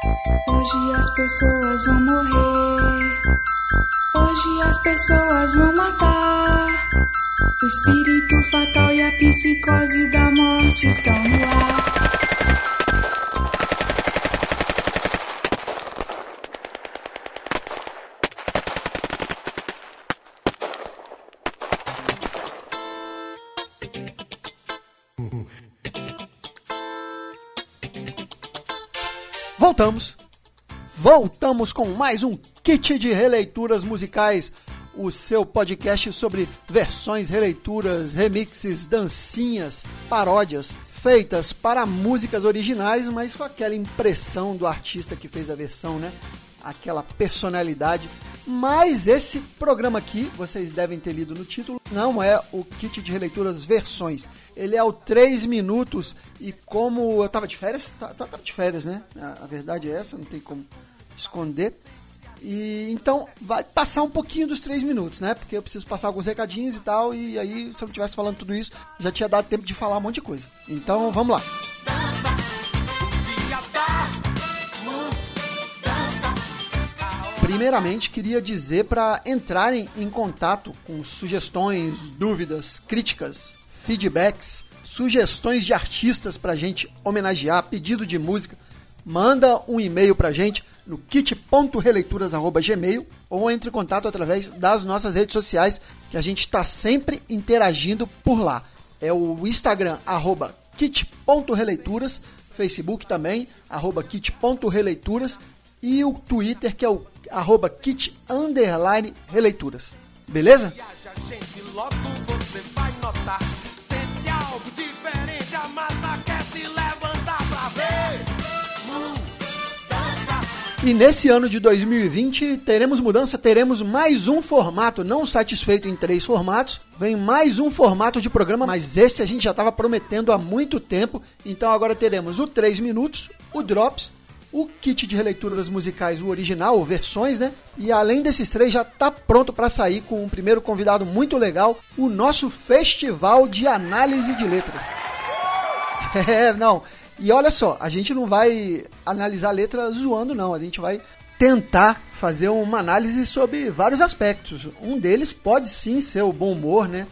Hoje as pessoas vão morrer. Hoje as pessoas vão matar. O espírito fatal e a psicose da morte estão no ar. Voltamos. Voltamos com mais um kit de releituras musicais, o seu podcast sobre versões, releituras, remixes, dancinhas, paródias feitas para músicas originais, mas com aquela impressão do artista que fez a versão, né? Aquela personalidade. Mas esse programa aqui, vocês devem ter lido no título, não é o kit de releituras versões. Ele é o 3 minutos e como eu tava de férias, tá, tá, de férias, né? A, a verdade é essa, não tem como esconder. E então vai passar um pouquinho dos três minutos, né? Porque eu preciso passar alguns recadinhos e tal. E aí, se eu tivesse falando tudo isso, já tinha dado tempo de falar um monte de coisa. Então vamos lá. Primeiramente, queria dizer para entrarem em contato com sugestões, dúvidas, críticas, feedbacks, sugestões de artistas para a gente homenagear, pedido de música manda um e-mail pra gente no kit.releituras.gmail ou entre em contato através das nossas redes sociais, que a gente está sempre interagindo por lá. É o Instagram, arroba kit.releituras, Facebook também, arroba kit.releituras e o Twitter, que é o arroba kit underline releituras. Beleza? E nesse ano de 2020 teremos mudança, teremos mais um formato, não satisfeito em três formatos, vem mais um formato de programa, mas esse a gente já estava prometendo há muito tempo, então agora teremos o 3 minutos, o Drops, o kit de releituras musicais, o original, versões, né? E além desses três, já está pronto para sair com um primeiro convidado muito legal, o nosso Festival de Análise de Letras. É, não, e olha só, a gente não vai analisar a letra zoando, não. A gente vai tentar fazer uma análise sobre vários aspectos. Um deles pode sim ser o bom humor, né?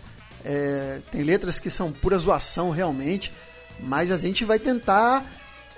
É, tem letras que são pura zoação realmente, mas a gente vai tentar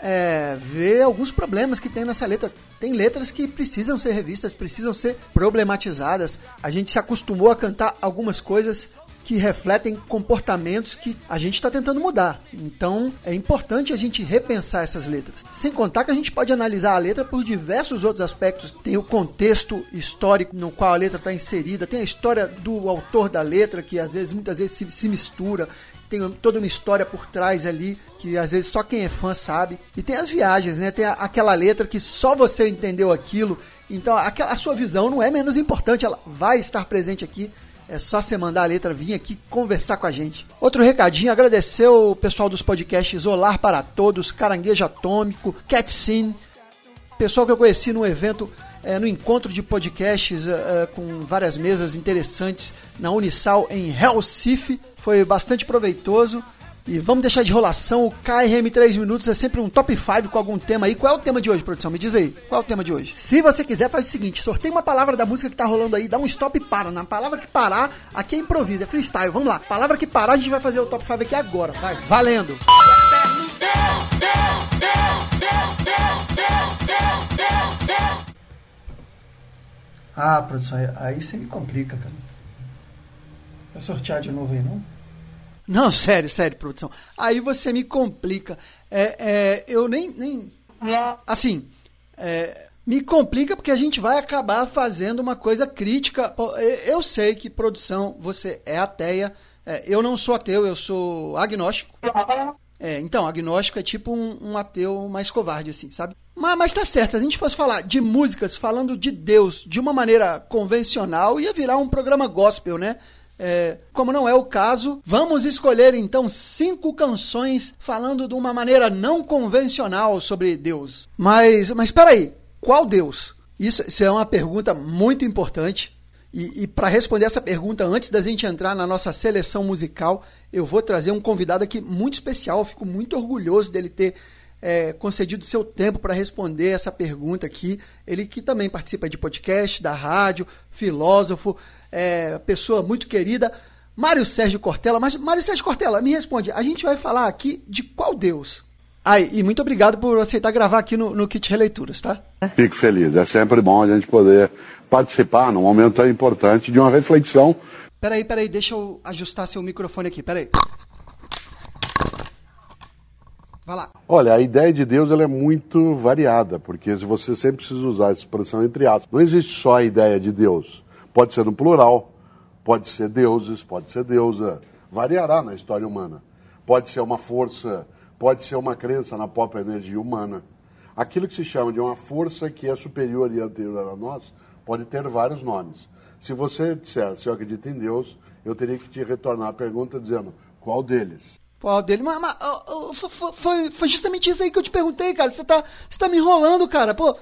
é, ver alguns problemas que tem nessa letra. Tem letras que precisam ser revistas, precisam ser problematizadas. A gente se acostumou a cantar algumas coisas que refletem comportamentos que a gente está tentando mudar. Então é importante a gente repensar essas letras. Sem contar que a gente pode analisar a letra por diversos outros aspectos. Tem o contexto histórico no qual a letra está inserida, tem a história do autor da letra, que às vezes, muitas vezes se, se mistura tem toda uma história por trás ali que às vezes só quem é fã sabe. E tem as viagens, né? Tem a, aquela letra que só você entendeu aquilo. Então aquela, a sua visão não é menos importante, ela vai estar presente aqui é só você mandar a letra, vir aqui conversar com a gente. Outro recadinho, agradecer o pessoal dos podcasts Olar para Todos, Caranguejo Atômico, Cat Scene, pessoal que eu conheci no evento, é, no encontro de podcasts é, com várias mesas interessantes na Unisal em Recife. Foi bastante proveitoso. E vamos deixar de enrolação. O KRM 3 minutos é sempre um top 5 com algum tema aí. Qual é o tema de hoje, produção? Me diz aí. Qual é o tema de hoje? Se você quiser, faz o seguinte: sorteia uma palavra da música que tá rolando aí, dá um stop e para. Na palavra que parar, aqui é improviso, é freestyle. Vamos lá. Palavra que parar, a gente vai fazer o top 5 aqui agora. Vai, valendo! Ah, produção, aí você me complica, cara. Vai sortear de novo aí, não? Não, sério, sério, produção. Aí você me complica. É, é, eu nem. nem assim, é, me complica porque a gente vai acabar fazendo uma coisa crítica. Eu sei que produção, você é ateia. É, eu não sou ateu, eu sou agnóstico. É, então, agnóstico é tipo um, um, ateu mais covarde, assim, sabe? Mas, mas tá certo, se a gente fosse falar de músicas falando de Deus de uma maneira convencional, ia virar um programa gospel, né? É, como não é o caso, vamos escolher então cinco canções falando de uma maneira não convencional sobre Deus. Mas, mas espera aí, qual Deus? Isso, isso é uma pergunta muito importante. E, e para responder essa pergunta, antes da gente entrar na nossa seleção musical, eu vou trazer um convidado aqui muito especial. Eu fico muito orgulhoso dele ter é, concedido seu tempo para responder essa pergunta aqui. Ele que também participa de podcast, da rádio, filósofo, é, pessoa muito querida. Mário Sérgio Cortella. Mas, Mário Sérgio Cortella, me responde. A gente vai falar aqui de qual Deus? Ai, e muito obrigado por aceitar gravar aqui no, no Kit Releituras, tá? Fico feliz. É sempre bom a gente poder participar num momento tão importante de uma reflexão. Peraí, peraí, deixa eu ajustar seu microfone aqui, peraí. Vai lá. Olha, a ideia de Deus ela é muito variada, porque você sempre precisa usar essa expressão entre aspas. Não existe só a ideia de Deus. Pode ser no plural, pode ser deuses, pode ser deusa. Variará na história humana. Pode ser uma força, pode ser uma crença na própria energia humana. Aquilo que se chama de uma força que é superior e anterior a nós pode ter vários nomes. Se você disser, se eu acredito em Deus, eu teria que te retornar a pergunta dizendo qual deles. Qual dele? Mas, mas foi, foi justamente isso aí que eu te perguntei, cara. Você tá, você tá me enrolando, cara. Pô,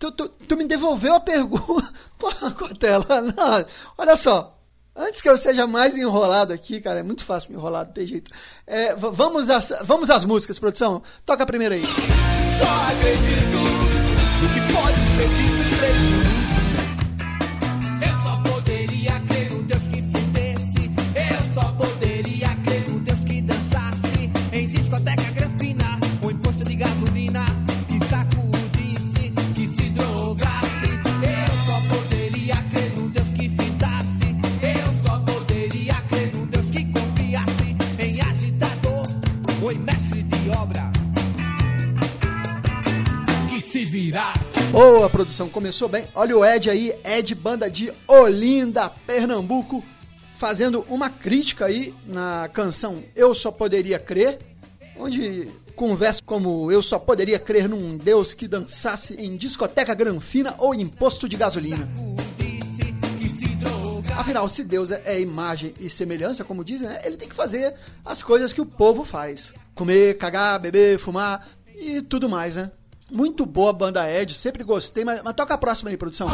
tu, tu, tu me devolveu a pergunta. Pô, Cortella, não. Olha só. Antes que eu seja mais enrolado aqui, cara, é muito fácil me enrolar, não tem jeito. É, vamos, às, vamos às músicas, produção. Toca a primeira aí. Só acredito no que pode ser dito em Boa, produção começou bem. Olha o Ed aí, Ed Banda de Olinda, Pernambuco, fazendo uma crítica aí na canção Eu Só Poderia Crer, onde conversa como eu só poderia crer num Deus que dançasse em discoteca granfina ou em posto de gasolina. Afinal, se Deus é imagem e semelhança, como dizem, né, ele tem que fazer as coisas que o povo faz: comer, cagar, beber, fumar e tudo mais, né? Muito boa a banda Ed, sempre gostei, mas, mas toca a próxima aí, produção.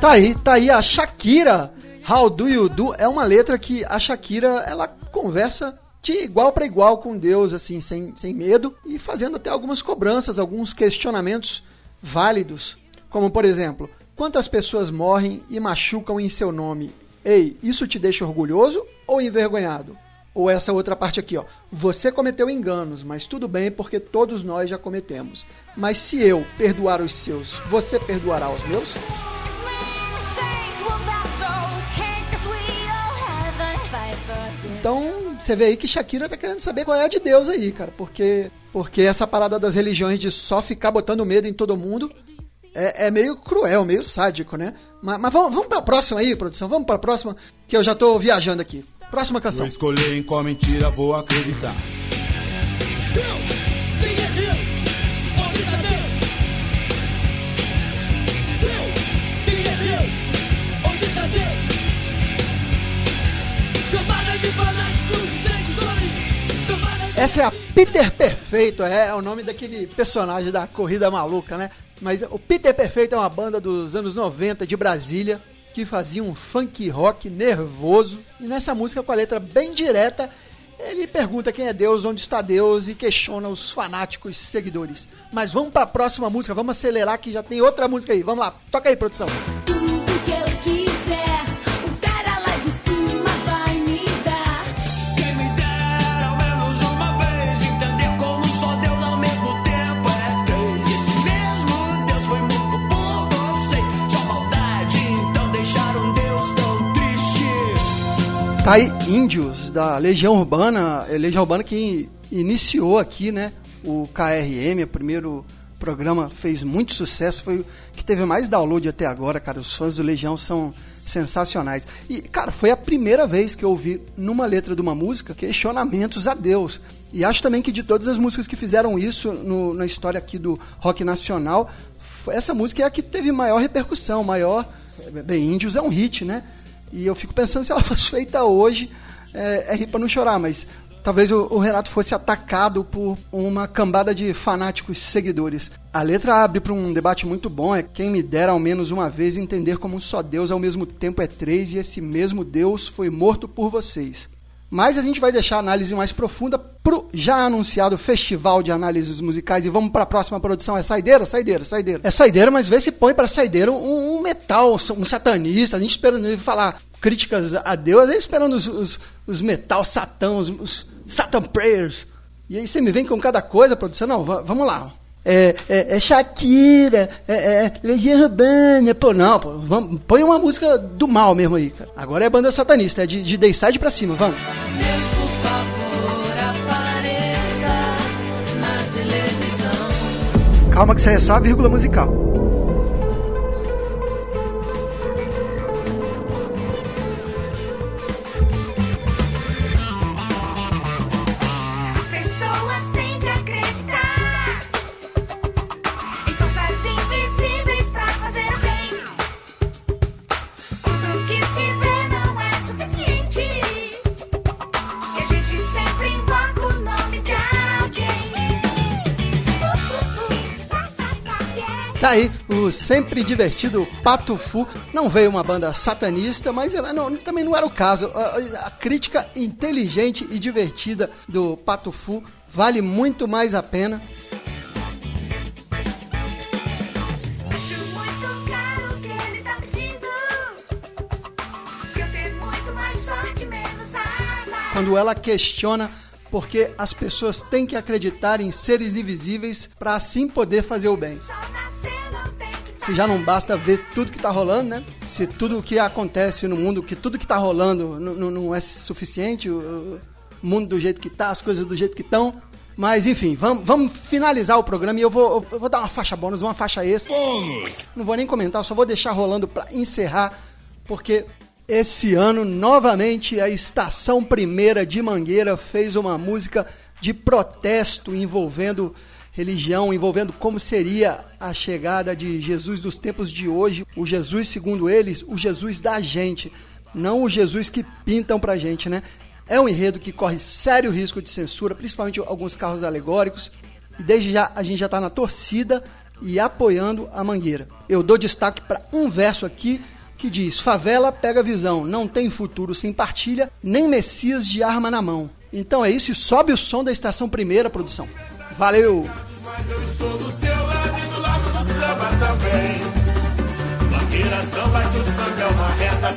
Tá aí, tá aí a Shakira. How Do You Do é uma letra que a Shakira ela conversa de igual para igual com Deus, assim, sem, sem medo, e fazendo até algumas cobranças, alguns questionamentos válidos. Como, por exemplo, quantas pessoas morrem e machucam em seu nome? Ei, isso te deixa orgulhoso ou envergonhado? Ou essa outra parte aqui, ó. Você cometeu enganos, mas tudo bem porque todos nós já cometemos. Mas se eu perdoar os seus, você perdoará os meus? Você vê aí que Shakira tá querendo saber qual é a de Deus aí, cara. Porque, porque essa parada das religiões de só ficar botando medo em todo mundo é, é meio cruel, meio sádico, né? Mas, mas vamos, vamos pra próxima aí, produção. Vamos pra próxima, que eu já tô viajando aqui. Próxima canção. Vou escolher em qual mentira vou acreditar. Essa é a Peter Perfeito, é, é, o nome daquele personagem da Corrida Maluca, né? Mas o Peter Perfeito é uma banda dos anos 90 de Brasília que fazia um funk rock nervoso. E nessa música, com a letra bem direta, ele pergunta quem é Deus, onde está Deus e questiona os fanáticos seguidores. Mas vamos para a próxima música, vamos acelerar que já tem outra música aí. Vamos lá, toca aí, produção. Tá aí Índios, da Legião Urbana, é Legião Urbana que iniciou aqui, né, o KRM, o primeiro programa, fez muito sucesso, foi o que teve mais download até agora, cara, os fãs do Legião são sensacionais. E, cara, foi a primeira vez que eu ouvi numa letra de uma música questionamentos a Deus. E acho também que de todas as músicas que fizeram isso no, na história aqui do rock nacional, essa música é a que teve maior repercussão, maior... Bem, Índios é um hit, né? E eu fico pensando se ela fosse feita hoje, é, é rir pra não chorar, mas talvez o, o, Renato fosse atacado por uma cambada de fanáticos seguidores. A letra abre para um debate muito bom, é quem me dera ao menos uma vez entender como só Deus ao mesmo tempo é três e esse mesmo Deus foi morto por vocês. Mas a gente vai deixar a análise mais profunda pro já anunciado Festival de Análises Musicais e vamos para a próxima produção. É saideira, saideira, saideira. É saideira, mas vê se põe para saideira um, um, metal, um satanista. A gente esperando ele falar críticas a Deus, aí esperando os, os, os metal satã, os, os Satan Prayers. E aí você me vem com cada coisa, produção. Não, vamos lá. É, é, é Shakira, é, é Legião Urbana, pô, não, pô, vamos, põe uma música do mal mesmo aí, cara. Agora é banda satanista, é de, de Dayside pra cima, vamos. Favor. Calma que isso aí é só a vírgula musical. Aí o sempre divertido Pato Fu. Não veio uma banda satanista, mas é, não, também não era o caso. A, a, crítica inteligente e divertida do Pato Fu vale muito mais a pena. Quando ela questiona porque as pessoas têm que acreditar em seres invisíveis para assim poder fazer o bem se já não basta ver tudo que está rolando, né? Se tudo o que acontece no mundo, que tudo que está rolando não é suficiente, o mundo do jeito que está, as coisas do jeito que estão. Mas enfim, vamos, vamos finalizar o programa e eu vou, eu vou dar uma faixa bônus, uma faixa extra. Bônus! Não vou nem comentar, só vou deixar rolando para encerrar, porque esse ano, novamente, a Estação Primeira de Mangueira fez uma música de protesto envolvendo religião, envolvendo como seria a chegada de Jesus dos tempos de hoje, o Jesus, segundo eles, o Jesus da gente, não o Jesus que pintam pra gente, né? É um enredo que corre sério risco de censura, principalmente alguns carros alegóricos, e desde já a gente já está na torcida e apoiando a Mangueira. Eu dou destaque para um verso aqui que diz: Favela pega visão, não tem futuro sem partilha, nem Messias de arma na mão. Então é isso e sobe o som da estação primeira produção. Valeu! Mas eu estou do seu lado e do lado do samba também. Banqueira, samba do samba é uma reta,